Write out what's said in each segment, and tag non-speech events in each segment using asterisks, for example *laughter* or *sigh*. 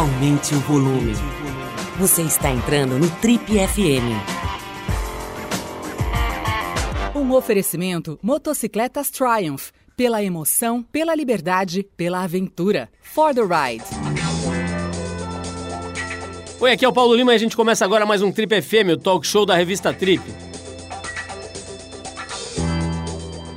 aumente o volume. Você está entrando no Trip FM. Um oferecimento Motocicletas Triumph. Pela emoção, pela liberdade, pela aventura. For the ride. Oi, aqui é o Paulo Lima e a gente começa agora mais um Trip FM, o talk show da revista Trip.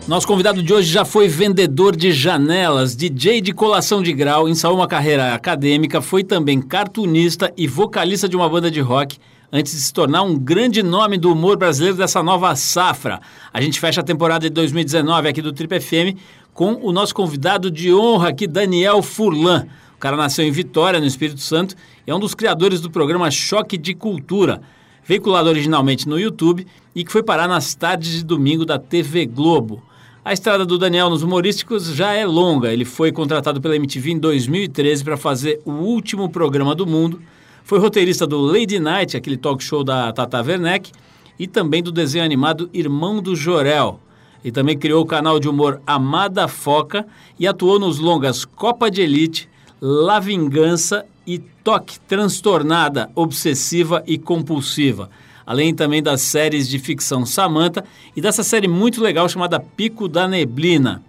Nosso convidado de hoje já foi vendedor de janelas, DJ de colação de grau, ensaiou uma carreira acadêmica, foi também cartunista e vocalista de uma banda de rock, antes de se tornar um grande nome do humor brasileiro dessa nova safra. A gente fecha a temporada de 2019 aqui do Trip FM com o nosso convidado de honra aqui, Daniel Furlan. O cara nasceu em Vitória, no Espírito Santo, e é um dos criadores do programa Choque de Cultura, veiculado originalmente no YouTube e que foi parar nas tardes de domingo da TV Globo. A estrada do Daniel nos humorísticos já é longa. Ele foi contratado pela MTV em 2013 para fazer o último programa do mundo. Foi roteirista do Lady Night, aquele talk show da Tata Werneck, e também do desenho animado Irmão do Jorel. E também criou o canal de humor Amada Foca e atuou nos longas Copa de Elite, La Vingança e Toque Transtornada, Obsessiva e Compulsiva além também das séries de ficção Samantha e dessa série muito legal chamada Pico da Neblina.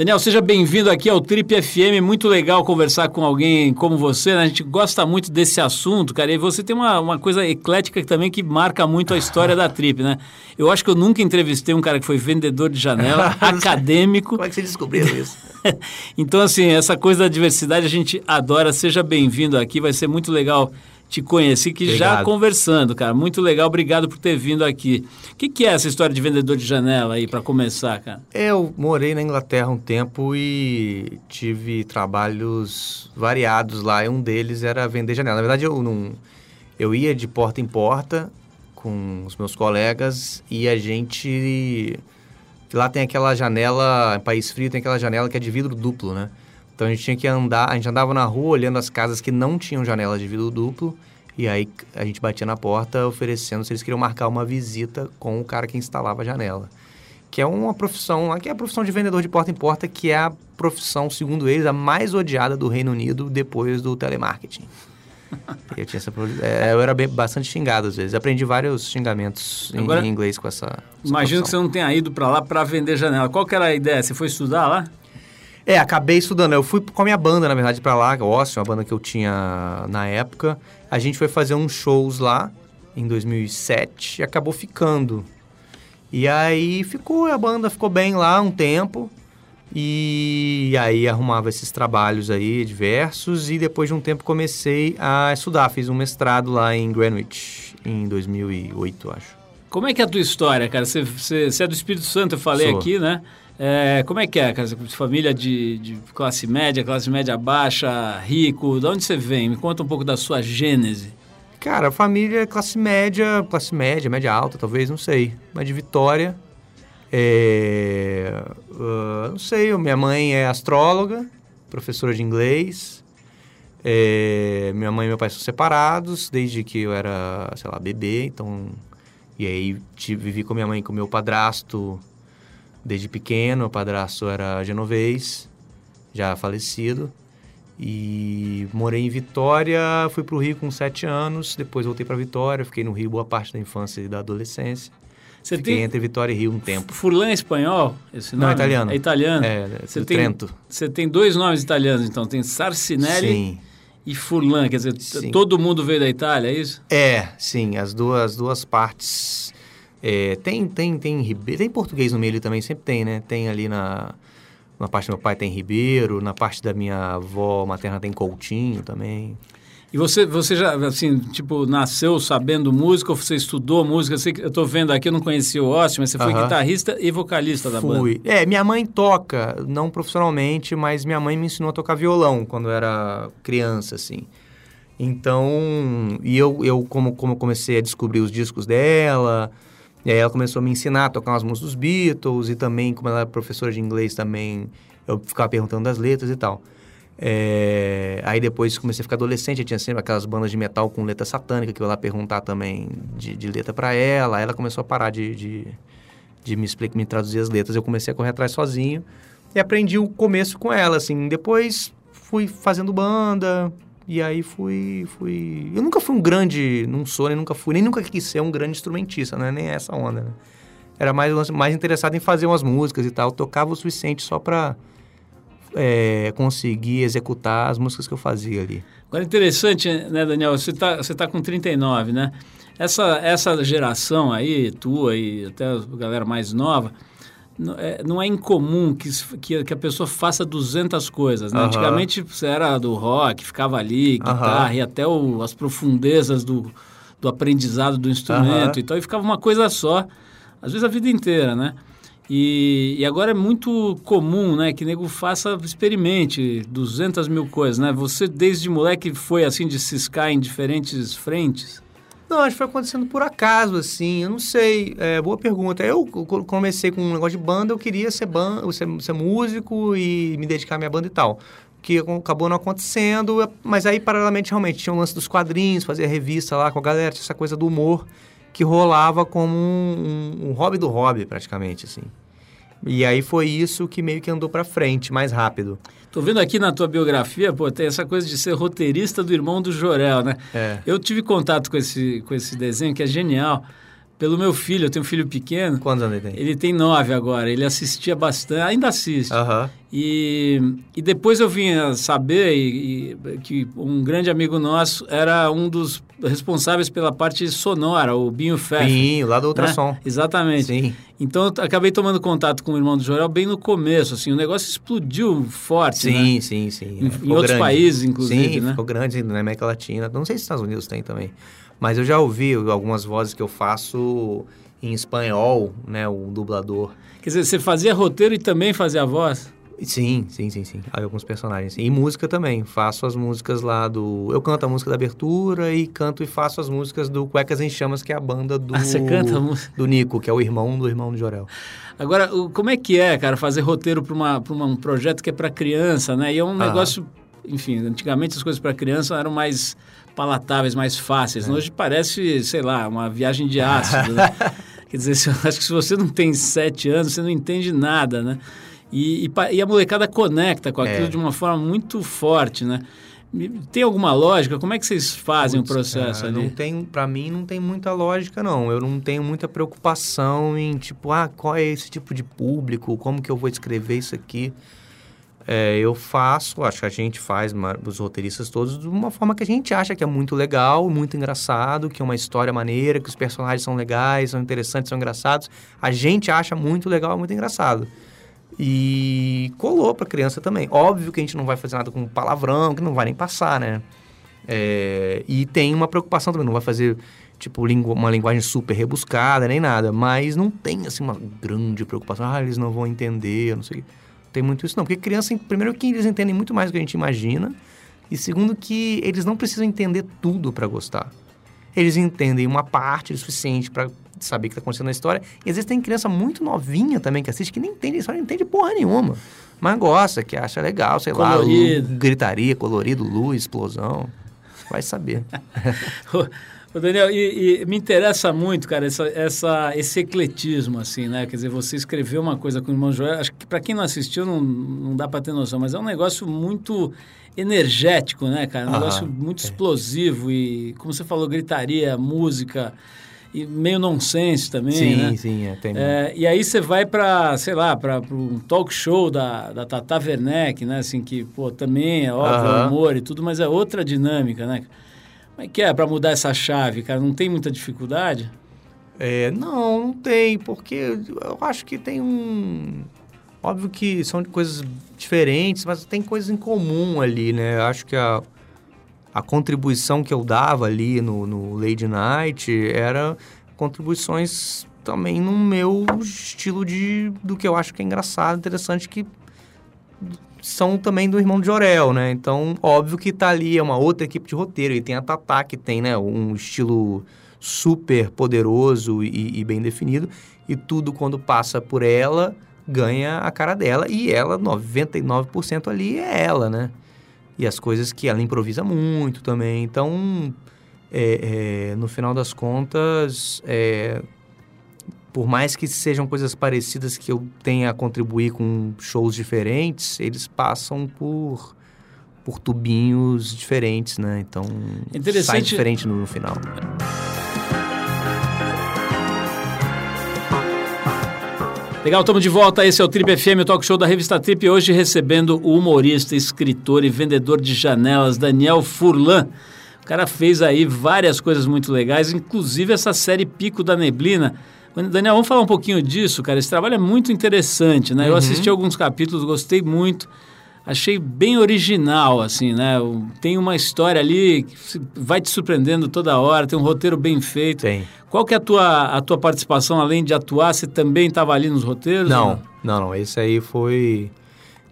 Daniel, seja bem-vindo aqui ao Trip FM. Muito legal conversar com alguém como você. Né? A gente gosta muito desse assunto, cara. E você tem uma, uma coisa eclética também que marca muito a história da Trip, né? Eu acho que eu nunca entrevistei um cara que foi vendedor de janela, *laughs* acadêmico. Como é que você descobriu isso? *laughs* então, assim, essa coisa da diversidade a gente adora. Seja bem-vindo aqui. Vai ser muito legal te conheci que Obrigado. já conversando, cara. Muito legal, obrigado por ter vindo aqui. O que, que é essa história de vendedor de janela aí, para começar, cara? Eu morei na Inglaterra um tempo e tive trabalhos variados lá. E um deles era vender janela. Na verdade, eu não. Eu ia de porta em porta com os meus colegas e a gente. Lá tem aquela janela, em País Frio tem aquela janela que é de vidro duplo, né? Então a gente tinha que andar, a gente andava na rua olhando as casas que não tinham janela de vidro duplo e aí a gente batia na porta oferecendo se eles queriam marcar uma visita com o cara que instalava a janela. Que é uma profissão, que é a profissão de vendedor de porta em porta, que é a profissão, segundo eles, a mais odiada do Reino Unido depois do telemarketing. *laughs* eu, tinha essa, é, eu era bastante xingado às vezes. Aprendi vários xingamentos em, Agora, em inglês com essa. essa imagino profissão. que você não tenha ido para lá para vender janela. Qual que era a ideia? Você foi estudar lá? É, acabei estudando. Eu fui com a minha banda, na verdade, para lá, Ócio, uma banda que eu tinha na época. A gente foi fazer uns shows lá em 2007 e acabou ficando. E aí ficou, a banda ficou bem lá um tempo. E aí arrumava esses trabalhos aí diversos e depois de um tempo comecei a estudar, fiz um mestrado lá em Greenwich em 2008, acho. Como é que é a tua história, cara? Você, você, você é do Espírito Santo, eu falei Sou. aqui, né? É, como é que é, cara? Família de, de, classe média, classe média baixa, rico, de onde você vem? Me conta um pouco da sua gênese. Cara, família classe média, classe média, média alta, talvez, não sei. Mas de Vitória. É, uh, não sei, minha mãe é astróloga, professora de inglês. É, minha mãe e meu pai são separados desde que eu era, sei lá, bebê, então... E aí tive, vivi com minha mãe e com meu padrasto desde pequeno. Meu padrasto era genovês, já falecido. E morei em Vitória, fui para o Rio com sete anos, depois voltei para Vitória, fiquei no Rio boa parte da infância e da adolescência. Você Fiquei tem... entre Vitória e Rio um tempo. Furlan é espanhol? Esse nome? Não, é italiano. É italiano? É, você tem, Trento. Você tem dois nomes italianos, então. Tem Sarcinelli sim. e Furlan. Quer dizer, sim. todo mundo veio da Itália, é isso? É, sim. As duas, as duas partes é, tem, tem, tem, Ribeiro, tem português no meio ali também, sempre tem, né? Tem ali na, na parte do meu pai tem Ribeiro, na parte da minha avó materna tem Coutinho também. E você, você já, assim, tipo, nasceu sabendo música ou você estudou música? Que, eu tô vendo aqui, eu não conhecia o Ócio, mas você foi uh -huh. guitarrista e vocalista da Fui. banda. Fui. É, minha mãe toca, não profissionalmente, mas minha mãe me ensinou a tocar violão quando eu era criança, assim. Então, e eu, eu como, como comecei a descobrir os discos dela, e aí ela começou a me ensinar a tocar umas músicas dos Beatles e também, como ela era professora de inglês também, eu ficava perguntando das letras e tal. É... Aí depois comecei a ficar adolescente, tinha sempre aquelas bandas de metal com letra satânica que eu ia lá perguntar também de, de letra para ela. Aí ela começou a parar de, de, de me explicar, me traduzir as letras. Eu comecei a correr atrás sozinho e aprendi o começo com ela, assim. Depois fui fazendo banda E aí fui, fui... Eu nunca fui um grande... Não sou, nem nunca fui, nem nunca quis ser um grande instrumentista, né? Nem essa onda, né? Era mais, mais interessado em fazer umas músicas e tal. Eu tocava o suficiente só pra é, conseguir executar as músicas que eu fazia ali. Agora, interessante, né, Daniel? Você está você tá com 39, né? Essa, essa geração aí, tua e até a galera mais nova, é, não é incomum que, que, a pessoa faça 200 coisas. Né? Uhum. Antigamente você era do rock, ficava ali, guitarra uhum. e até o, as profundezas do, do aprendizado do instrumento uhum. e tal, e ficava uma coisa só, às vezes a vida inteira, né? E, e, agora é muito comum, né, que nego faça, experimente 200 mil coisas, né? Você desde moleque foi assim de ciscar em diferentes frentes? Não, acho que foi acontecendo por acaso, assim, eu não sei, é, boa pergunta. Eu comecei com um negócio de banda, eu queria ser, ban ser, ser músico e me dedicar à minha banda e tal que acabou não acontecendo, mas aí paralelamente realmente tinha o lance dos quadrinhos, fazia revista lá com a galera, tinha essa coisa do humor que rolava como um, um, um hobby do hobby praticamente assim. E aí foi isso que meio que andou para frente, mais rápido. Tô vendo aqui na tua biografia, pô, tem essa coisa de ser roteirista do irmão do Jorel, né? É. Eu tive contato com esse, com esse desenho que é genial pelo meu filho, eu tenho um filho pequeno. Quantos anos ele tem? Ele tem nove agora, ele assistia bastante, ainda assiste. Uhum. E, e depois eu vim a saber e, e, que um grande amigo nosso era um dos responsáveis pela parte sonora, o Binho Fef. Binho, lá do Ultrassom. Né? Exatamente. Sim. Então eu acabei tomando contato com o irmão do Jorel bem no começo, assim, o negócio explodiu forte, sim, né? Sim, sim, Em, em outros países, inclusive, sim, né? ficou grande na América Latina. Não sei se nos Estados Unidos tem também. Mas eu já ouvi algumas vozes que eu faço em espanhol, né? O dublador. Quer dizer, você fazia roteiro e também fazia voz? Sim, sim, sim, sim. Aí alguns personagens. E música também. Faço as músicas lá do. Eu canto a música da abertura e canto e faço as músicas do Cuecas em Chamas, que é a banda do. Ah, você canta a música? Do Nico, que é o irmão do irmão do Jorel. Agora, como é que é, cara, fazer roteiro para um projeto que é para criança, né? E é um ah. negócio. Enfim, antigamente as coisas para criança eram mais palatáveis, mais fáceis. É. Hoje parece, sei lá, uma viagem de ácido. né? *laughs* Quer dizer, acho que se você não tem sete anos, você não entende nada, né? E, e, e a molecada conecta com aquilo é. de uma forma muito forte, né? Tem alguma lógica? Como é que vocês fazem Puts, o processo cara, ali? Não tem, para mim não tem muita lógica não. Eu não tenho muita preocupação em tipo, ah, qual é esse tipo de público? Como que eu vou escrever isso aqui? É, eu faço, acho que a gente faz, os roteiristas todos, de uma forma que a gente acha que é muito legal, muito engraçado, que é uma história maneira, que os personagens são legais, são interessantes, são engraçados. A gente acha muito legal, muito engraçado. E colou para criança também. Óbvio que a gente não vai fazer nada com palavrão, que não vai nem passar, né? É, e tem uma preocupação também, não vai fazer tipo uma linguagem super rebuscada nem nada, mas não tem assim uma grande preocupação. Ah, eles não vão entender, não sei o tem muito isso não. Porque criança, primeiro que eles entendem muito mais do que a gente imagina. E segundo que eles não precisam entender tudo para gostar. Eles entendem uma parte o suficiente para saber o que está acontecendo na história. E às vezes tem criança muito novinha também que assiste que nem entende só não entende porra nenhuma. Mas gosta, que acha legal, sei colorido. lá, gritaria, colorido, luz, explosão. Vai saber. *laughs* Ô Daniel, e, e, me interessa muito, cara, essa, essa, esse ecletismo, assim, né? Quer dizer, você escreveu uma coisa com o irmão Joel, acho que para quem não assistiu não, não dá para ter noção, mas é um negócio muito energético, né, cara? Um negócio muito é. explosivo e, como você falou, gritaria, música e meio nonsense também, sim, né? Sim, sim, é, tem é, E aí você vai para, sei lá, para um talk show da, da Tata Werneck, né? Assim, que, pô, também é óbvio, humor e tudo, mas é outra dinâmica, né? Como é que é para mudar essa chave, cara? Não tem muita dificuldade? É, não, não tem, porque eu acho que tem um. Óbvio que são coisas diferentes, mas tem coisas em comum ali, né? Eu acho que a, a contribuição que eu dava ali no, no Lady Night era contribuições também no meu estilo de do que eu acho que é engraçado, interessante, que são também do irmão de Jorel, né? Então, óbvio que tá ali, é uma outra equipe de roteiro. E tem a Tatá, que tem, né, um estilo super poderoso e, e bem definido. E tudo, quando passa por ela, ganha a cara dela. E ela, 99% ali, é ela, né? E as coisas que ela improvisa muito também. Então, é, é, no final das contas, é, por mais que sejam coisas parecidas que eu tenha a contribuir com shows diferentes, eles passam por por tubinhos diferentes, né? Então sai diferente no, no final. Legal, estamos de volta. Esse é o Trip FM, o talk show da revista Trip. Hoje recebendo o humorista, escritor e vendedor de janelas, Daniel Furlan. O cara fez aí várias coisas muito legais, inclusive essa série Pico da Neblina. Daniel, vamos falar um pouquinho disso, cara. Esse trabalho é muito interessante, né? Eu assisti alguns capítulos, gostei muito. Achei bem original, assim, né? Tem uma história ali que vai te surpreendendo toda hora, tem um roteiro bem feito. Tem. Qual que é a tua, a tua participação, além de atuar? Você também estava ali nos roteiros? ou Não, não, não. Esse aí foi.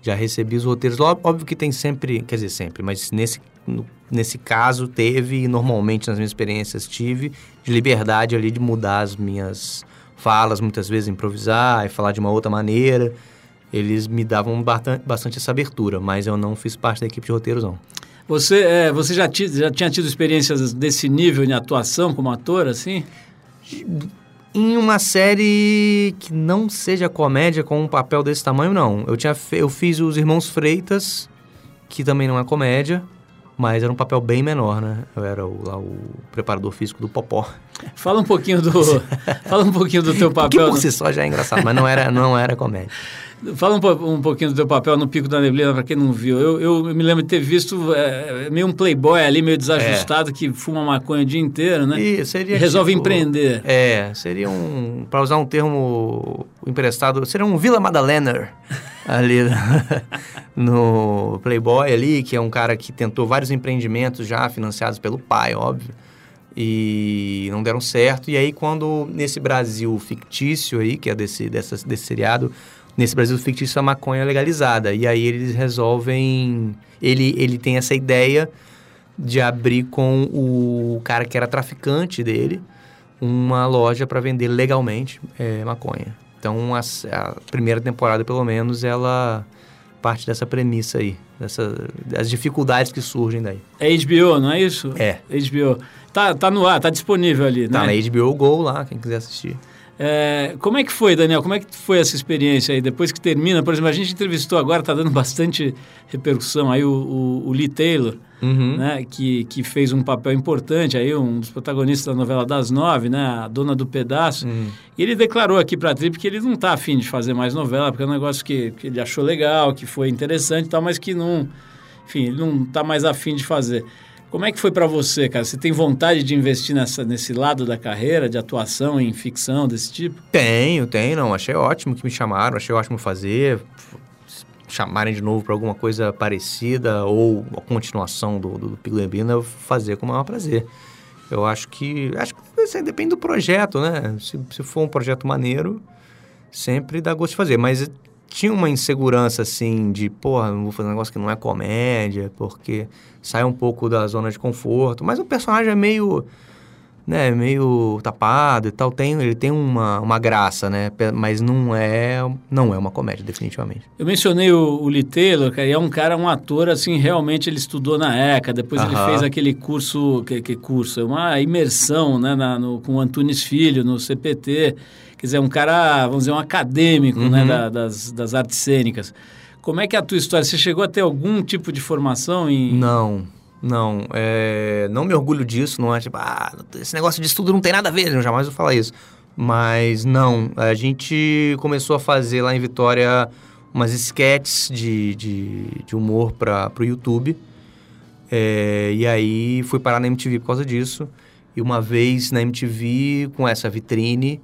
Já recebi os roteiros. Óbvio que tem sempre, quer dizer, sempre, mas nesse, nesse caso teve, e normalmente nas minhas experiências tive, de liberdade ali de mudar as minhas falas, muitas vezes improvisar e falar de uma outra maneira. Eles me davam bastante, essa abertura, mas eu não fiz parte da equipe de roteiros, não. Você, é, você já, ti- já tinha tido experiências desse nível de atuação como ator, assim? Em uma série que não seja comédia com um papel desse tamanho, não. Eu, tinha eu fiz Os Irmãos Freitas, que também não é comédia, mas era um papel bem menor, né? Eu era o, lá o preparador físico do Popó. Fala um pouquinho do, *laughs* fala um pouquinho do teu Que papel. por si só já é engraçado, mas não era, não era comédia. Fala um, um pouquinho do teu papel no Pico da Neblina, para quem não viu. Eu, eu me lembro de ter visto é, meio um playboy ali, meio desajustado, que fuma maconha o dia inteiro, né? E seria E resolve tipo- empreender. É, seria um, para usar um termo emprestado, seria um Vila Madalener ali *laughs* no Playboy ali, que é um cara que tentou vários empreendimentos já financiados pelo pai, óbvio, e não deram certo. E aí quando nesse Brasil fictício aí, que é desse dessa, desse seriado, nesse Brasil fictício a maconha é legalizada. E aí eles resolvem, ele ele tem essa ideia de abrir com o cara que era traficante dele uma loja para vender legalmente é, maconha. Então a, a primeira temporada, pelo menos, ela parte dessa premissa aí, dessa, das dificuldades que surgem daí. É HBO, não é isso? É. HBO. Tá, tá no ar, tá disponível ali, Tá né? na HBO Go lá, quem quiser assistir. É, como é que foi, Daniel? Como é que foi essa experiência aí? Depois que termina, por exemplo, a gente entrevistou agora, tá dando *laughs* bastante repercussão aí o, o, o Lee Taylor, Uhum. né? Que, que fez um papel importante aí, um dos protagonistas da novela das nove, né? A dona do pedaço. Uhum. E ele declarou aqui pra Trip que ele não tá afim de fazer mais novela, porque é um negócio que, que ele achou legal, que foi interessante e tal, mas que não... Enfim, ele não tá mais afim de fazer. Como é que foi pra você, cara? Você tem vontade de investir nessa, nesse lado da carreira, de atuação em ficção, desse tipo? Tenho, tenho, não. Achei ótimo que me chamaram, achei ótimo fazer. Chamarem de novo para alguma coisa parecida ou a continuação do, do, do eu fazer com o maior prazer. Eu acho que. Acho que aí depende do projeto, né? Se, se for um projeto maneiro, sempre dá gosto de fazer. Mas tinha uma insegurança assim de, porra, não vou fazer um negócio que não é comédia, porque sai um pouco da zona de conforto. Mas o personagem é meio né, meio tapado e tal, tem, ele tem uma, uma graça, né, mas não é, não é uma comédia, definitivamente. Eu mencionei o, o Lee Taylor, cara, e é um cara, um ator, assim, realmente ele estudou na ECA, depois ele fez aquele curso, que, que curso? Uma imersão, né, na- no- com o Antunes Filho, no CPT, quer dizer, um cara, vamos dizer, um acadêmico, né, Uhum. da- das, das artes cênicas. Como é que é a tua história? Você chegou a ter algum tipo de formação em... Não, não, é, não me orgulho disso, não é tipo, ah, esse negócio de estudo não tem nada a ver, eu jamais vou falar isso. Mas não, a gente começou a fazer lá em Vitória umas sketches de, de, de humor para o YouTube. É, e aí fui parar na MTV por causa disso. E uma vez na MTV, com essa vitrine,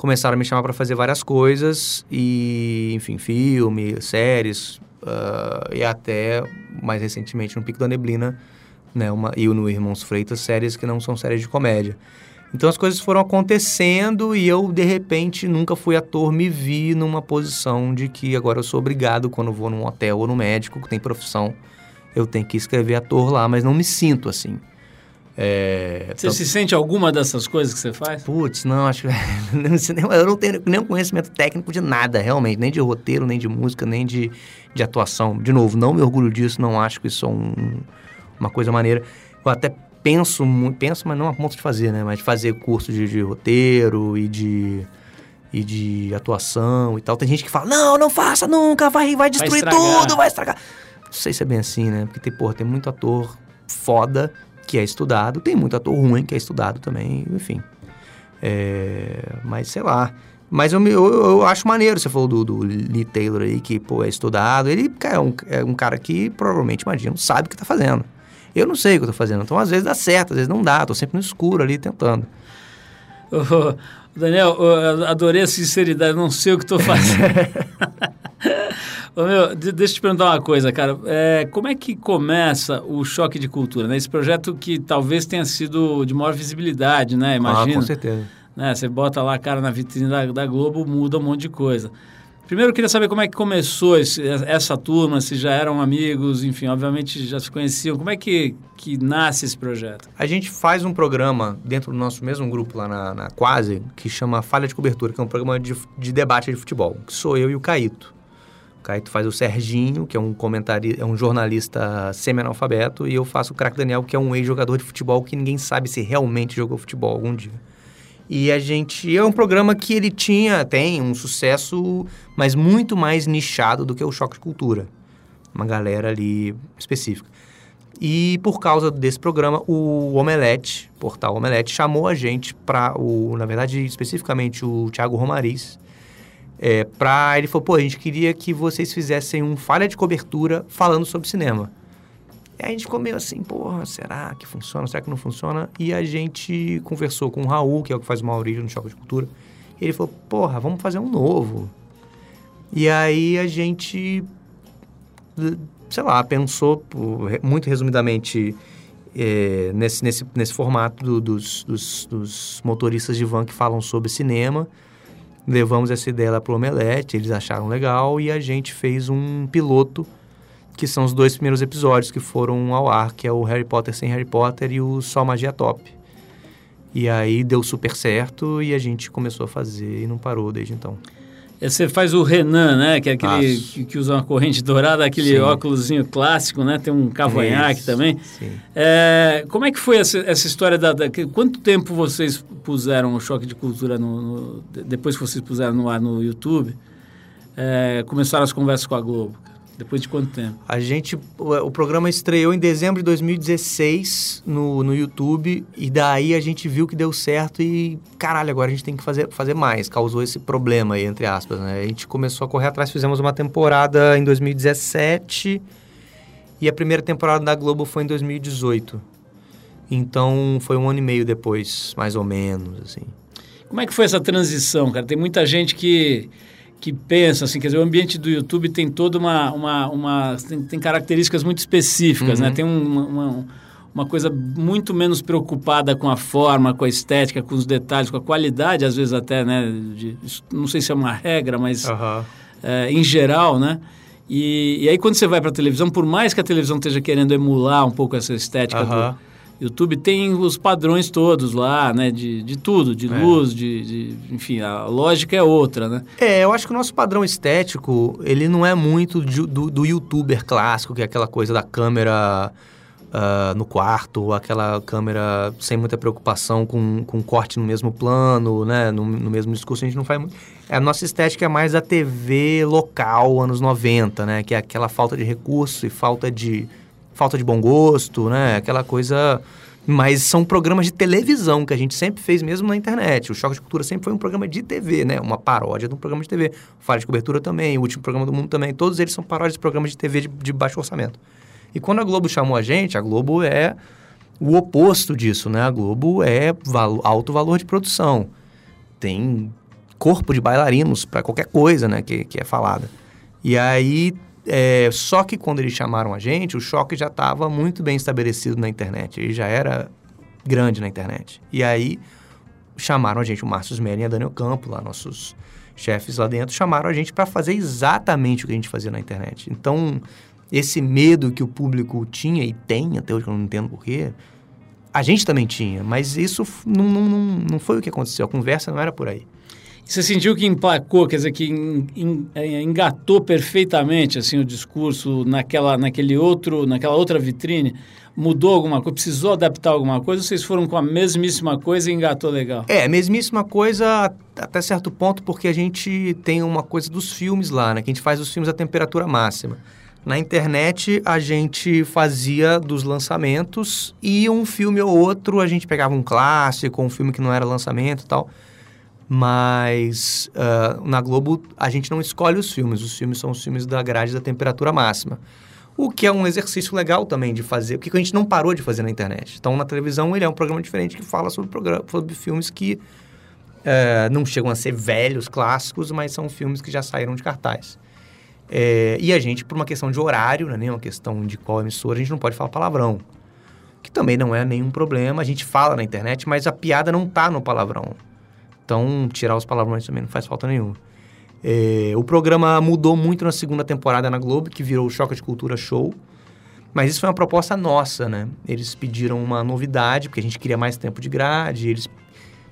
começaram a me chamar para fazer várias coisas. E, enfim, filme, séries. ah, e até, mais recentemente, no Pico da Neblina, né? Uma, e no Irmãos Freitas, séries que não são séries de comédia. Então as coisas foram acontecendo e eu, de repente, nunca fui ator, me vi numa posição de que agora eu sou obrigado, quando vou num hotel ou no médico, que tem profissão, eu tenho que escrever ator lá, mas não me sinto assim. É, Você se sente alguma dessas coisas que você faz? Putz, não, acho que. *laughs* eu não tenho nenhum conhecimento técnico de nada, realmente. Nem de roteiro, nem de música, nem de, de atuação. De novo, não me orgulho disso, não acho que isso é um- uma coisa maneira. Eu até penso penso, mas não a ponto de fazer, né? Mas de fazer curso de, de roteiro e de. E de atuação e tal. Tem gente que fala, não, não faça nunca, vai, vai destruir estragar. tudo, vai estragar. Não sei se é bem assim, né? Porque tem, porra, tem muito ator foda que é estudado, tem muito ator ruim que é estudado também, enfim. É, mas sei lá. Mas eu, eu, eu, acho maneiro, você falou do, do Lee Taylor aí, que pô, é estudado. Ele é um, é um cara que provavelmente, imagino, sabe o que tá fazendo. Eu não sei o que eu tô fazendo. Então, às vezes dá certo, às vezes não dá. Tô sempre no escuro ali tentando. *laughs* Oh, Daniel, eu adorei a sinceridade, não sei o que estou fazendo. *laughs* Ô, meu, deixa eu te perguntar uma coisa, cara. É, como é que começa o choque de cultura? Né? Esse projeto que talvez tenha sido de maior visibilidade, né? Imagina. Ah, com certeza. Né? Você bota lá a cara na vitrine da, da Globo, muda um monte de coisa. Primeiro, eu queria saber como é que começou esse, essa turma, se já eram amigos, enfim, obviamente já se conheciam. Como é que, que nasce esse projeto? A gente faz um programa dentro do nosso mesmo grupo lá na, na Quase, que chama Falha de Cobertura, que é um programa de, de debate de futebol, que sou eu e o Caíto. Caíto faz o Serginho, que é um comentarista, é um jornalista semi-analfabeto, e eu faço o Crack Daniel, que é um ex-jogador de futebol que ninguém sabe se realmente jogou futebol algum dia. E a gente. É um programa que ele tinha, tem um sucesso, mas muito mais nichado do que o Choque de Cultura. Uma galera ali específica. E por causa desse programa, o Omelete, portal Omelete, chamou a gente para o, na verdade, especificamente o Thiago Romariz, é, para ele falou, pô, a gente queria que vocês fizessem um falha de cobertura falando sobre cinema. E a gente ficou meio assim, porra, será que funciona? Será que não funciona? E a gente conversou com o Raul, que é o que faz o Maurício no Choque de Cultura. E ele falou, porra, vamos fazer um novo. E aí a gente, sei lá, pensou, muito resumidamente, é, nesse, nesse, nesse formato do, dos, dos, dos, motoristas de van que falam sobre cinema. Levamos essa ideia lá pro Omelete, eles acharam legal e a gente fez um piloto que são os dois primeiros episódios que foram ao ar, que é o Harry Potter sem Harry Potter e o Só Magia Top. E aí deu super certo e a gente começou a fazer e não parou desde então. Você faz o Renan, né? Que é aquele que, que, usa uma corrente dourada, aquele óculosinho clássico, né? Tem um cavanhaque Isso, também. Sim. É, como é que foi essa, essa história da, da, Quanto tempo vocês puseram o Choque de Cultura no, no depois que vocês puseram no ar no YouTube? É, começaram as conversas com a Globo? Depois de quanto tempo? A gente, o, o, programa estreou em dezembro de 2016 no, no YouTube e daí a gente viu que deu certo e caralho, agora a gente tem que fazer, fazer mais. Causou esse problema aí, entre aspas, né? A gente começou a correr atrás, fizemos uma temporada em 2017 e a primeira temporada da Globo foi em 2018. Então foi um ano e meio depois, mais ou menos, assim. Como é que foi essa transição, cara? Tem muita gente que que pensa, assim, quer dizer, o ambiente do YouTube tem toda uma, uma, uma tem, tem características muito específicas, né? uhum. né? Tem uma, uma, uma, coisa muito menos preocupada com a forma, com a estética, com os detalhes, com a qualidade, às vezes até, né? De, não sei se é uma regra, mas uhum. é, em geral, né? E, e aí quando você vai para a televisão, por mais que a televisão esteja querendo emular um pouco essa estética uhum. do YouTube tem os padrões todos lá, né? De, de tudo, de é. luz, de, de, Enfim, a lógica é outra, né? É, eu acho que o nosso padrão estético, ele não é muito de, do, do youtuber clássico, que é aquela coisa da câmera uh, no quarto, aquela câmera sem muita preocupação com, com corte no mesmo plano, né? No, no mesmo discurso, a gente não faz muito. É, a nossa estética é mais da TV local, anos 90, né? Que é aquela falta de recurso e falta de falta de bom gosto, né? Aquela coisa. Mas são programas de televisão que a gente sempre fez mesmo na internet. O Choque de Cultura sempre foi um programa de TV, né? Uma paródia de um programa de TV. O Falha de Cobertura também, o último programa do mundo também. Todos eles são paródias de programas de TV de, de baixo orçamento. E quando a Globo chamou a gente, a Globo é o oposto disso, né? A Globo é val alto valor de produção. Tem corpo de bailarinos para qualquer coisa, né? Que, que é falada. E aí é, só que quando eles chamaram a gente, o choque já estava muito bem estabelecido na internet. Ele já era grande na internet. E aí chamaram a gente, o Márcio Smelling e a Daniel Campo, lá, nossos chefes lá dentro, chamaram a gente para fazer exatamente o que a gente fazia na internet. Então, esse medo que o público tinha e tem, até hoje eu não entendo porquê, a gente também tinha, mas isso não, não, não, não foi o que aconteceu. A conversa não era por aí. Você sentiu que emplacou, quer dizer, que é, engatou perfeitamente assim o discurso naquela, naquele outro, naquela outra vitrine? Mudou alguma coisa? Precisou adaptar alguma coisa? Ou vocês foram com a mesmíssima coisa e engatou legal? É, mesmíssima coisa até certo ponto, porque a gente tem uma coisa dos filmes lá, né? Que a gente faz os filmes a temperatura máxima. Na internet, a gente fazia dos lançamentos e um filme ou outro, a gente pegava um clássico, um filme que não era lançamento e tal. Mas uh, na Globo, a gente não escolhe os filmes. Os filmes são os filmes da grade da temperatura máxima. O que é um exercício legal também de fazer, o que a gente não parou de fazer na internet. Então, na televisão, ele é um programa diferente que fala sobre, programa, sobre filmes que uh, não chegam a ser velhos, clássicos, mas são filmes que já saíram de cartaz. É, e a gente, por uma questão de horário, não é nem uma questão de qual emissora, a gente não pode falar palavrão. Que também não é nenhum problema, a gente fala na internet, mas a piada não tá no palavrão. Então, tirar os palavrões também não faz falta nenhuma. É, o programa mudou muito na segunda temporada na Globo, que virou o Choque de Cultura Show. Mas isso foi uma proposta nossa, né? Eles pediram uma novidade, porque a gente queria mais tempo de grade, eles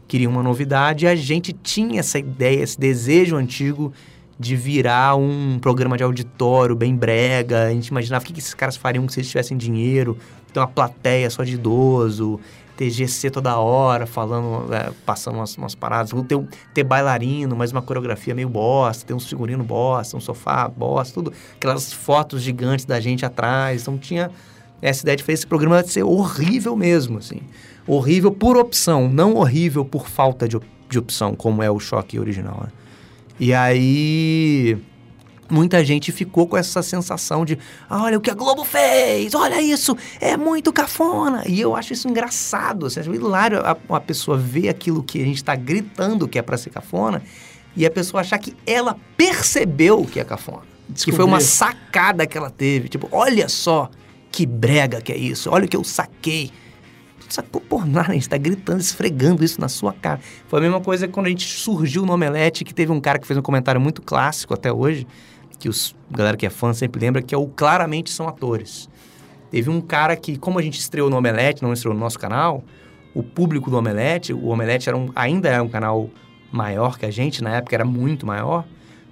queriam uma novidade, e a gente tinha essa ideia, esse desejo antigo de virar um programa de auditório bem brega. A gente imaginava o que, que esses caras fariam se eles tivessem dinheiro, ter uma plateia só de idoso, ter GC toda hora, falando, é, passando umas, umas paradas, ter, ter bailarino, mas uma coreografia meio bosta, ter um figurino bosta, um sofá bosta, tudo. Aquelas fotos gigantes da gente atrás. Então tinha essa ideia de fazer esse programa de ser horrível mesmo, assim. Horrível por opção, não horrível por falta de, de opção, como é o choque original, né? E aí muita gente ficou com essa sensação de olha o que a Globo fez, olha isso, é muito cafona. E eu acho isso engraçado, assim, acho hilário a, a pessoa ver aquilo que a gente está gritando que é para ser cafona e a pessoa achar que ela percebeu que é cafona. Que foi uma sacada que ela teve. Tipo, olha só que brega que é isso, olha o que eu saquei sacou por nada, a gente tá gritando, esfregando isso na sua cara. Foi a mesma coisa quando a gente surgiu no Omelete, que teve um cara que fez um comentário muito clássico até hoje, que os galera que é fã sempre lembra, que é o Claramente São Atores. Teve um cara que, como a gente estreou no Omelete, não estreou no nosso canal, o público do Omelete, o Omelete era um, ainda é um canal maior que a gente, na época era muito maior,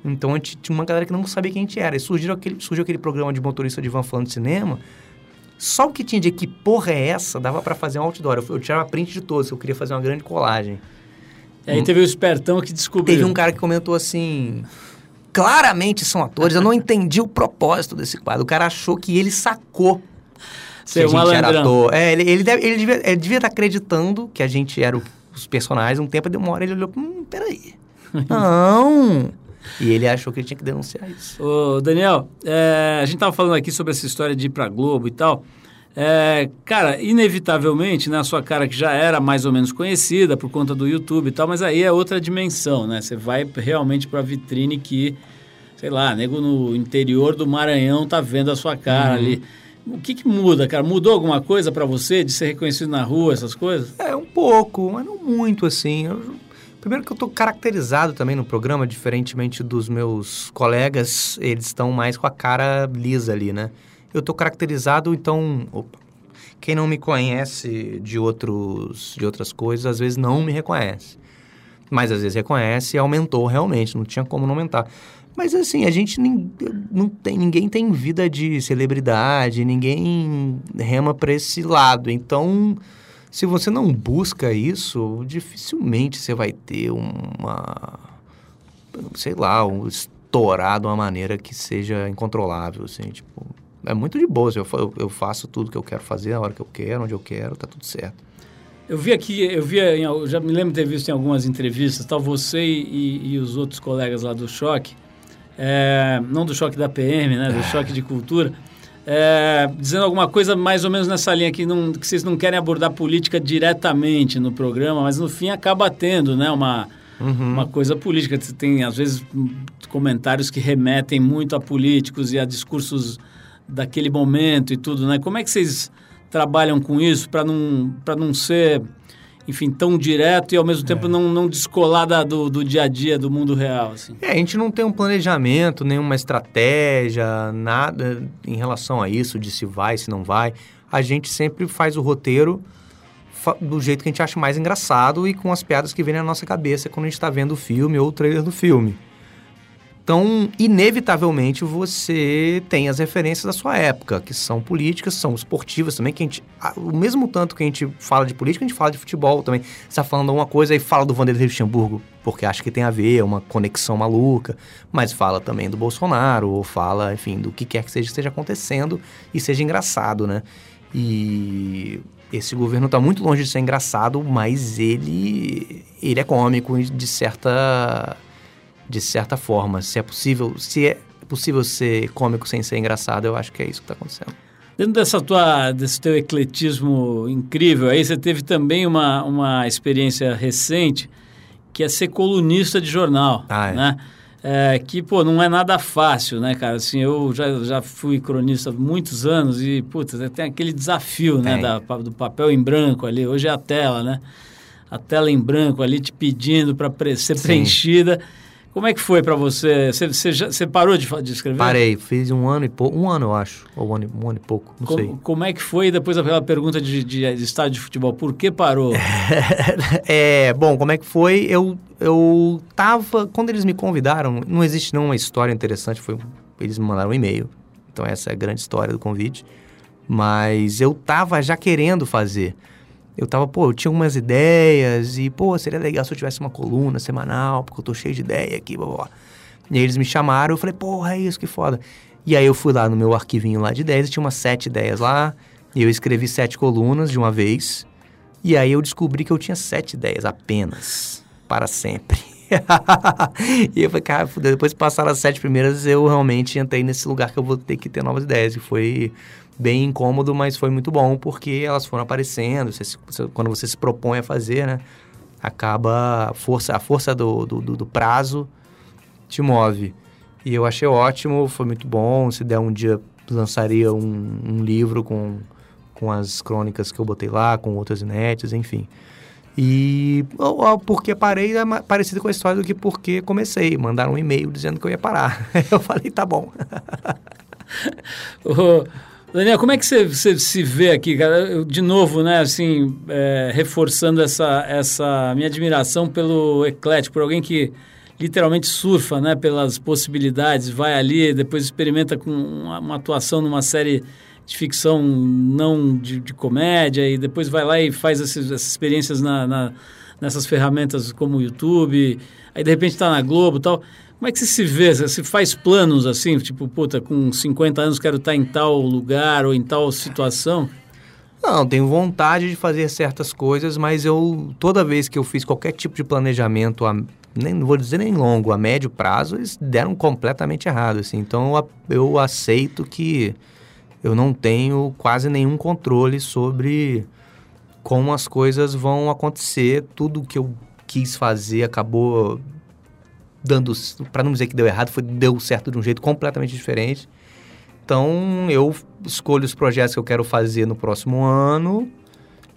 então a gente tinha uma galera que não sabia quem a gente era. E surgiu aquele, surgiu aquele programa de motorista de van falando de cinema, só o que tinha de que porra é essa, dava para fazer um outdoor. Eu, eu tirava print de todos, eu queria fazer uma grande colagem. E aí teve o espertão que descobriu. Teve um cara que comentou assim... Claramente são atores, eu não entendi o propósito desse quadro. O cara achou que ele sacou Ser que a gente era ator. É, ele, ele, deve, ele, devia, ele devia estar acreditando que a gente era o, os personagens. Um tempo, de uma hora, ele olhou, hum, peraí. *laughs* Não... E ele achou que ele tinha que denunciar isso. Ô, Daniel, é, a gente estava falando aqui sobre essa história de ir para Globo e tal. É, cara, inevitavelmente, né, a sua cara que já era mais ou menos conhecida por conta do YouTube e tal, mas aí é outra dimensão, né? Você vai realmente para a vitrine que, sei lá, nego no interior do Maranhão tá vendo a sua cara uhum. ali. O que, que, muda, cara? Mudou alguma coisa para você de ser reconhecido na rua, essas coisas? É, um pouco, mas não muito assim. Eu Primeiro que eu estou caracterizado também no programa, diferentemente dos meus colegas, eles estão mais com a cara lisa ali, né? Eu estou caracterizado, então, opa, quem não me conhece de outros de outras coisas, às vezes não me reconhece. Mas às vezes reconhece e aumentou realmente, não tinha como não aumentar. Mas assim, a gente não tem, ninguém tem vida de celebridade, ninguém rema para esse lado. Então, se você não busca isso, dificilmente você vai ter uma, sei lá, um estourar de uma maneira que seja incontrolável, assim, tipo, é muito de boa, eu, eu faço tudo que eu quero fazer na hora que eu quero, onde eu quero, tá tudo certo. Eu vi aqui, eu vi, eu já me lembro de ter visto em algumas entrevistas, tal, você e, e os outros colegas lá do Choque, é, não do Choque da PM, né, do *laughs* Choque de Cultura, é, dizendo alguma coisa mais ou menos nessa linha que, não, que vocês não querem abordar política diretamente no programa, mas no fim acaba tendo né, uma, uhum. uma coisa política. Você tem, às vezes, comentários que remetem muito a políticos e a discursos daquele momento e tudo. Né? Como é que vocês trabalham com isso para não, não ser enfim, tão direto e ao mesmo tempo é. não, não descolar da, do, do dia a dia, do mundo real. Assim. É, a gente não tem um planejamento, nenhuma estratégia, nada em relação a isso, de se vai, se não vai. A gente sempre faz o roteiro do jeito que a gente acha mais engraçado e com as piadas que vêm na nossa cabeça quando a gente está vendo o filme ou o trailer do filme. Então, inevitavelmente, você tem as referências da sua época, que são políticas, são esportivas também, que a gente... O mesmo tanto que a gente fala de política, a gente fala de futebol também. Você está falando uma coisa e fala do Vanderlei Luxemburgo, porque acha que tem a ver, é uma conexão maluca, mas fala também do Bolsonaro, ou fala, enfim, do que quer que seja esteja acontecendo e seja engraçado, né? E esse governo está muito longe de ser engraçado, mas ele, ele é cômico de certa de certa forma. Se é possível, se é possível ser cômico sem ser engraçado, eu acho que é isso que está acontecendo. Dentro dessa tua, desse teu ecletismo incrível, aí você teve também uma, uma experiência recente, que é ser colunista de jornal, ah, é. né? É, que, pô, não é nada fácil, né, cara? Assim, eu já, já fui cronista há muitos anos e, putz, tem aquele desafio, né, da, do papel em branco ali. Hoje é a tela, né? A tela em branco ali te pedindo para ser Sim. preenchida. Como é que foi para você? Você, você, já, você parou de, de, escrever? Parei, fiz um ano e pouco, um ano eu acho, ou um ano, um ano e pouco, não como, sei. Como é que foi depois aquela pergunta de, de, de estádio de futebol? Por que parou? *laughs* é, bom, como é que foi? Eu, eu tava, quando eles me convidaram, não existe nenhuma história interessante, foi, eles me mandaram um e-mail, então essa é a grande história do convite, mas eu tava já querendo fazer eu tava, pô, eu tinha umas ideias e, pô, seria legal se eu tivesse uma coluna semanal, porque eu tô cheio de ideia aqui, blá, blá. E aí eles me chamaram, eu falei, porra, é isso, que foda. E aí eu fui lá no meu arquivinho lá de ideias, tinha umas sete ideias lá, e eu escrevi sete colunas de uma vez, e aí eu descobri que eu tinha sete ideias apenas, para sempre. *laughs* e eu falei, cara, depois de passar as sete primeiras, eu realmente entrei nesse lugar que eu vou ter que ter novas ideias, e foi bem incômodo, mas foi muito bom porque elas foram aparecendo. Você, quando você se propõe a fazer, né? Acaba a força, a força do, do, do, prazo te move. E eu achei ótimo, foi muito bom. Se der um dia, lançaria um, um livro com, com as crônicas que eu botei lá, com outras inéditas, enfim. E porque parei é parecido com a história do que porque comecei. Mandaram um e-mail dizendo que eu ia parar. *laughs* Eu falei, tá bom. *laughs* Daniel, como é que você, você, se vê aqui, cara? Eu, de novo, né, assim, é, reforçando essa, essa minha admiração pelo eclético, por alguém que literalmente surfa, né, pelas possibilidades, vai ali, depois experimenta com uma, uma atuação numa série de ficção não de, de, comédia e depois vai lá e faz essas, experiências na, na, nessas ferramentas como o YouTube, aí de repente está na Globo tal. Como é que você se vê? Você faz planos assim, tipo, puta, com 50 anos quero estar em tal lugar ou em tal situação? Não, tenho vontade de fazer certas coisas, mas eu toda vez que eu fiz qualquer tipo de planejamento, a, nem não vou dizer nem longo, a médio prazo, eles deram completamente errado, assim. Então eu, eu aceito que eu não tenho quase nenhum controle sobre como as coisas vão acontecer. Tudo que eu quis fazer acabou dando, para não dizer que deu errado, foi deu certo de um jeito completamente diferente. Então, eu escolho os projetos que eu quero fazer no próximo ano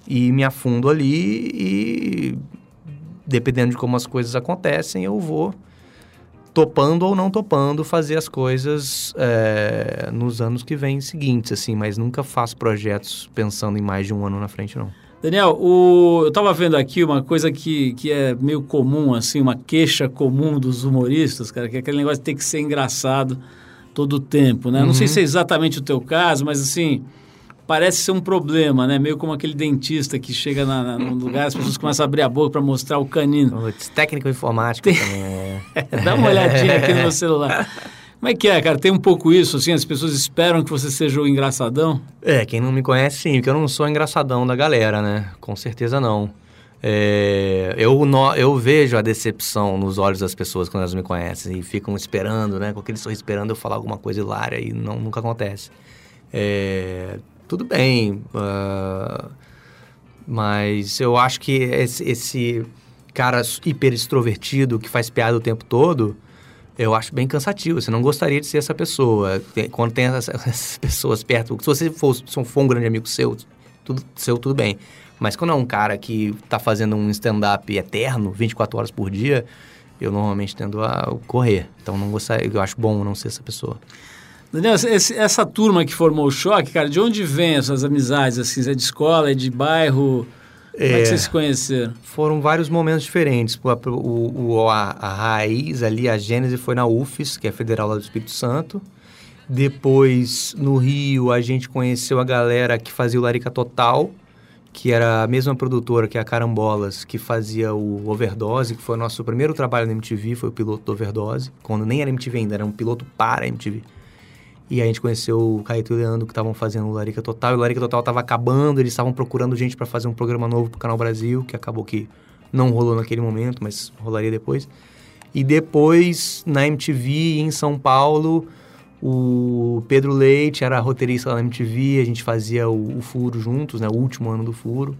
e me afundo ali e dependendo de como as coisas acontecem, eu vou topando ou não topando fazer as coisas é, nos anos que vêm seguintes, assim, mas nunca faço projetos pensando em mais de um ano na frente, não. Daniel, o, eu estava vendo aqui uma coisa que, que é meio comum, assim, uma queixa comum dos humoristas, cara, que é aquele negócio de ter que ser engraçado todo o tempo, né? Uhum. Não sei uhum. se é exatamente o teu caso, mas assim, parece ser um problema, né? Meio como aquele dentista que chega na, na, no lugar, as pessoas começam a abrir a boca para mostrar o canino. Técnico informático Tem... também. É. *laughs* Dá uma olhadinha aqui no meu celular. *laughs* Como é que é, cara? Tem um pouco isso, assim, as pessoas esperam que você seja o engraçadão? É, quem não me conhece, sim, porque eu não sou engraçadão da galera, né? Com certeza não. É, eu, no, eu vejo a decepção nos olhos das pessoas quando elas me conhecem e ficam esperando, né? Com aquele sorriso esperando eu falar alguma coisa hilária e não, nunca acontece. É, tudo bem, uh, mas eu acho que esse, esse cara hiper extrovertido que faz piada o tempo todo eu acho bem cansativo. Você não gostaria de ser essa pessoa. Quando tem *laughs* essas, pessoas perto. Se você for, se for um grande amigo seu, tudo, seu, tudo bem. Mas quando é um cara que está fazendo um stand-up eterno, 24 horas por dia, eu normalmente tendo a correr. Então não gostaria, eu acho bom não ser essa pessoa. Daniel, esse, essa turma que formou o choque, cara, de onde vem essas amizades? Assim, é de escola, é de bairro? Como é que vocês se conheceram? Foram vários momentos diferentes. O, o, a, a, raiz ali, a gênese foi na UFES, que é a Federal lá do Espírito Santo. Depois, no Rio, a gente conheceu a galera que fazia o Larica Total, que era a mesma produtora que a Carambolas, que fazia o Overdose, que foi o nosso primeiro trabalho na MTV, foi o piloto do Overdose, quando nem era MTV ainda, era um piloto para a MTV. E a gente conheceu o Caetano e o Leandro, que estavam fazendo o Larica Total, e o Larica Total estava acabando, eles estavam procurando gente para fazer um programa novo para o Canal Brasil, que acabou que não rolou naquele momento, mas rolaria depois. E depois, na MTV, em São Paulo, o Pedro Leite era roteirista lá na MTV, a gente fazia o, o, Furo juntos, né? O último ano do Furo.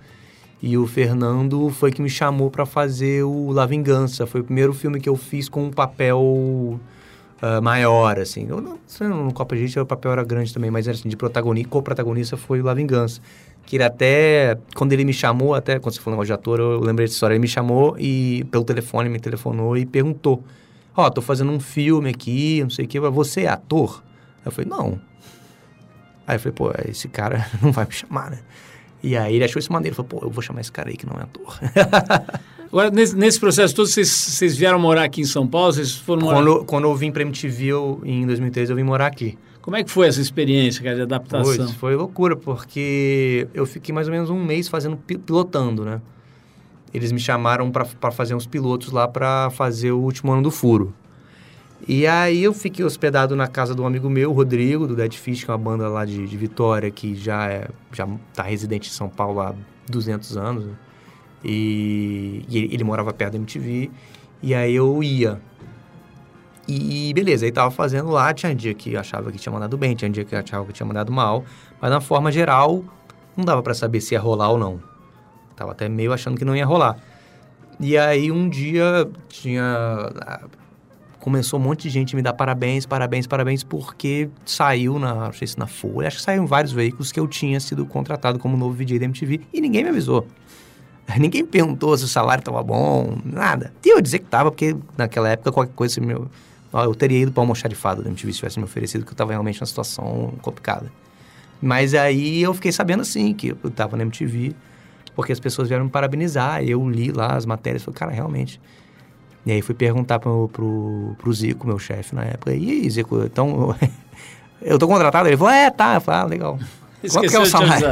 E o Fernando foi que me chamou para fazer o La Vingança. Foi o primeiro filme que eu fiz com um papel uh, maior, assim. Eu não, no Copa Gente o papel era grande também, mas assim, de protagonista, co-protagonista foi o La Vingança. Que ele até, quando ele me chamou, até quando você falou negócio de ator, eu lembrei dessa história. Ele me chamou e pelo telefone, me telefonou e perguntou Ó, oh, tô fazendo um filme aqui, não sei o que, você é ator? Eu falei, não. Aí eu falei, pô, esse cara *laughs* não vai me chamar, né? E aí ele achou isso maneiro, falou, pô, eu vou chamar esse cara aí que não é ator. *laughs* Agora, nesse, nesse, processo todo, vocês, vocês vieram morar aqui em São Paulo? Vocês foram morar... Quando, quando eu vim pra MTV, eu, em 2013, eu vim morar aqui. Como é que foi essa experiência, cara, de adaptação? Pois, foi loucura, porque eu fiquei mais ou menos um mês fazendo, pilotando, né? eles me chamaram para fazer uns pilotos lá para fazer o último ano do furo. E aí eu fiquei hospedado na casa de um amigo meu, Rodrigo, do Dead Fish, que é uma banda lá de, de Vitória, que já é, já tá residente em São Paulo há 200 anos. Né? E, e ele, morava perto da MTV. E aí eu ia. E beleza, aí tava fazendo lá, tinha dia que achava que tinha mandado bem, tinha dia que achava que tinha mandado mal. Mas na forma geral, não dava para saber se ia rolar ou não. Tava até meio achando que não ia rolar. E aí um dia tinha. Ah, começou um monte de gente me dar parabéns, parabéns, parabéns, porque saiu na. Não sei se na Folha, acho que saiu em vários veículos que eu tinha sido contratado como novo VJ da MTV e ninguém me avisou. *laughs* Ninguém perguntou se o salário estava bom, nada. E eu dizer que tava, porque naquela época qualquer coisa, meu, eu teria ido para almoxarifado da MTV se tivesse me oferecido, que eu estava realmente numa situação complicada. Mas aí eu fiquei sabendo assim, que eu estava na MTV porque as pessoas vieram me parabenizar. Eu li lá as matérias, falei, cara, realmente. E aí fui perguntar pro, pro, pro Zico, meu chefe na época, e aí, Zico, então, *laughs* eu tô contratado? Ele falou, é, tá. Eu falei, ah, legal. *laughs* Quanto que é o salário?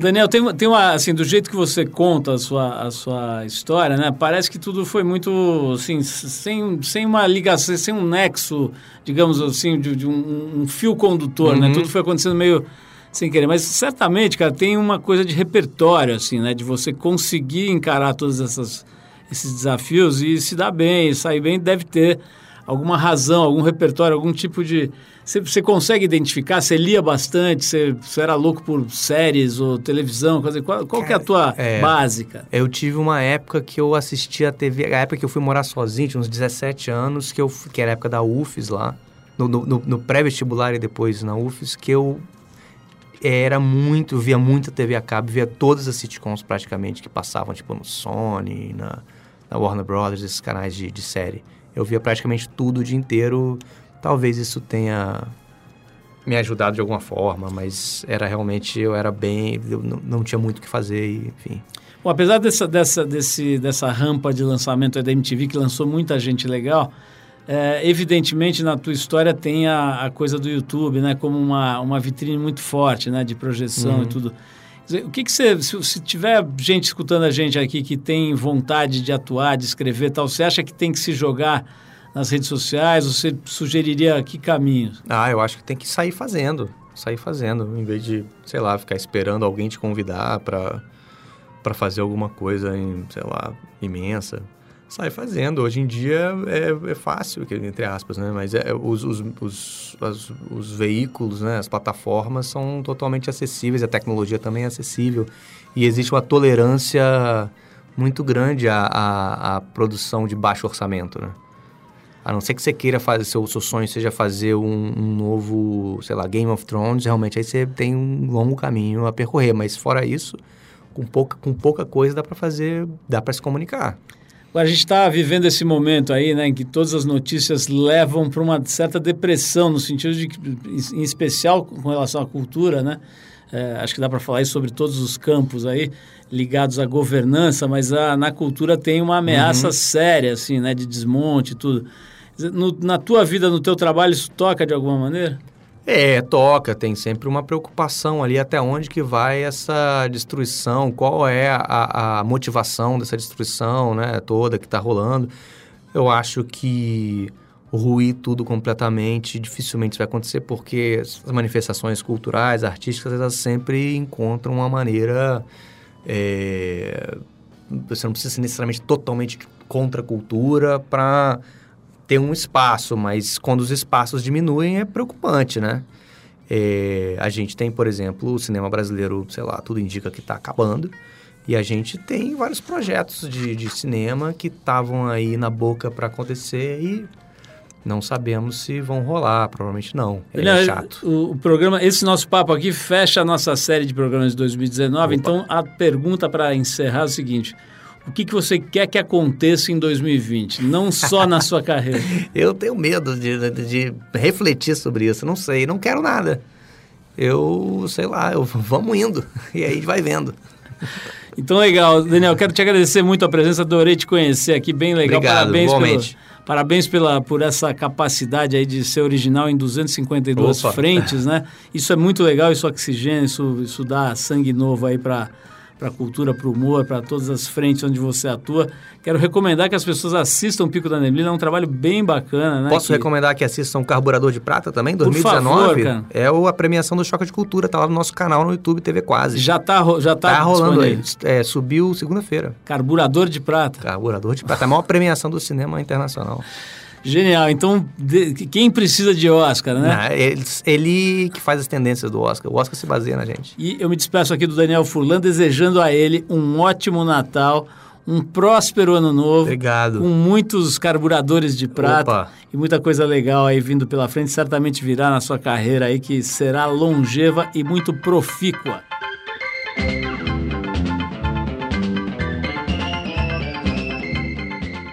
Daniel, tem, tem uma, assim, do jeito que você conta a sua, a sua história, né? Parece que tudo foi muito, assim, sem, sem uma ligação, sem um nexo, digamos assim, de, de um, um, fio condutor, né? uhum. né? Tudo foi acontecendo meio sem querer. Mas certamente, cara, tem uma coisa de repertório, assim, né? De você conseguir encarar todos essas, esses desafios e se dar bem, sair bem, deve ter alguma razão, algum repertório, algum tipo de... Você, você consegue identificar? Você lia bastante? Você, você, era louco por séries ou televisão? Qual, qual, que é a tua é, básica? Eu tive uma época que eu assistia a TV... A época que eu fui morar sozinho, tinha uns 17 anos, que, eu, que era a época da UFES lá. No, no, no pré-vestibular e depois na UFES, que eu era muito, via muita TV a cabo, via todas as sitcoms praticamente que passavam, tipo no Sony, na, na Warner Brothers, esses canais de, de série. Eu via praticamente tudo o dia inteiro. Talvez isso tenha me ajudado de alguma forma, mas era realmente, eu era bem, eu não, não tinha muito o que fazer, enfim. Bom, apesar dessa, dessa, desse, dessa rampa de lançamento da MTV, que lançou muita gente legal, é, evidentemente, na tua história tem a, a, coisa do YouTube, né? Como uma, uma vitrine muito forte, né? De projeção uhum. e tudo. O que, que você... Se, se, tiver gente escutando a gente aqui que tem vontade de atuar, de escrever tal, você acha que tem que se jogar nas redes sociais? Você sugeriria que caminhos? Ah, eu acho que tem que sair fazendo. Sair fazendo, em vez de, sei lá, ficar esperando alguém te convidar para para fazer alguma coisa, em, sei lá, imensa sai fazendo. Hoje em dia é, é fácil, entre aspas, né? Mas é, os, os, os, os, veículos, né? as plataformas são totalmente acessíveis, a tecnologia também é acessível. E existe uma tolerância muito grande à, à, à produção de baixo orçamento, né? A não ser que você queira fazer, seu, seu sonho seja fazer um, um, novo, sei lá, Game of Thrones, realmente aí você tem um longo caminho a percorrer. Mas fora isso, com pouca, com pouca coisa dá para fazer, dá para se comunicar. A gente está vivendo esse momento aí, né, em que todas as notícias levam para uma certa depressão, no sentido de que, em especial com relação à cultura, né? é, acho que dá para falar sobre todos os campos aí ligados à governança, mas a, na cultura tem uma ameaça uhum. séria, assim, né, de desmonte e tudo. No, na tua vida, no teu trabalho, isso toca de alguma maneira? É, toca. Tem sempre uma preocupação ali até onde que vai essa destruição, qual é a, a motivação dessa destruição, né, toda que está rolando. Eu acho que ruir tudo completamente dificilmente vai acontecer porque as manifestações culturais, artísticas, elas sempre encontram uma maneira é, você não precisa ser necessariamente totalmente contra a cultura para ter um espaço, mas quando os espaços diminuem é preocupante, né? É, a gente tem, por exemplo, o cinema brasileiro, sei lá, tudo indica que está acabando. E a gente tem vários projetos de, de cinema que estavam aí na boca para acontecer e não sabemos se vão rolar, provavelmente não. É não, chato. O, o, programa, esse nosso papo aqui fecha a nossa série de programas de 2019. Opa. Então a pergunta para encerrar é o seguinte: o que, que você quer que aconteça em 2020, não só na sua carreira? *laughs* Eu tenho medo de, de, refletir sobre isso, não sei, não quero nada. Eu, sei lá, eu, vamos indo *laughs* e aí vai vendo. Então, legal. Daniel, quero te agradecer muito a presença, adorei te conhecer aqui, bem legal. Obrigado, Parabéns igualmente. pelo Parabéns pela, por essa capacidade aí de ser original em 252 Opa. frentes, né? Isso é muito legal, isso oxigênio, isso, isso dá sangue novo aí para para a cultura, para o humor, para todas as frentes onde você atua. Quero recomendar que as pessoas assistam o Pico da Neblina, é um trabalho bem bacana, né? Posso que... recomendar que assistam Carburador de Prata também, 2019? Favor, é a premiação do Choque de Cultura, tá lá no nosso canal no YouTube TV Quase. Já tá, já tá, tá rolando aí. É, subiu segunda-feira. Carburador de Prata. Carburador de Prata, a maior premiação do cinema internacional. Genial. Então, de, quem precisa de Oscar, né? Não, ele, ele, que faz as tendências do Oscar. O Oscar se baseia na gente. E eu me despeço aqui do Daniel Furlan, desejando a ele um ótimo Natal, um próspero ano novo. Obrigado. Com muitos carburadores de prata Opa. e muita coisa legal aí vindo pela frente. Certamente virá na sua carreira aí que será longeva e muito profícua.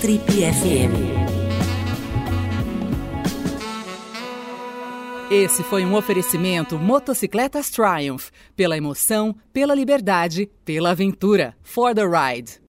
Trip FM. Esse foi um oferecimento Motocicletas Triumph. Pela emoção, pela liberdade, pela aventura. For the ride.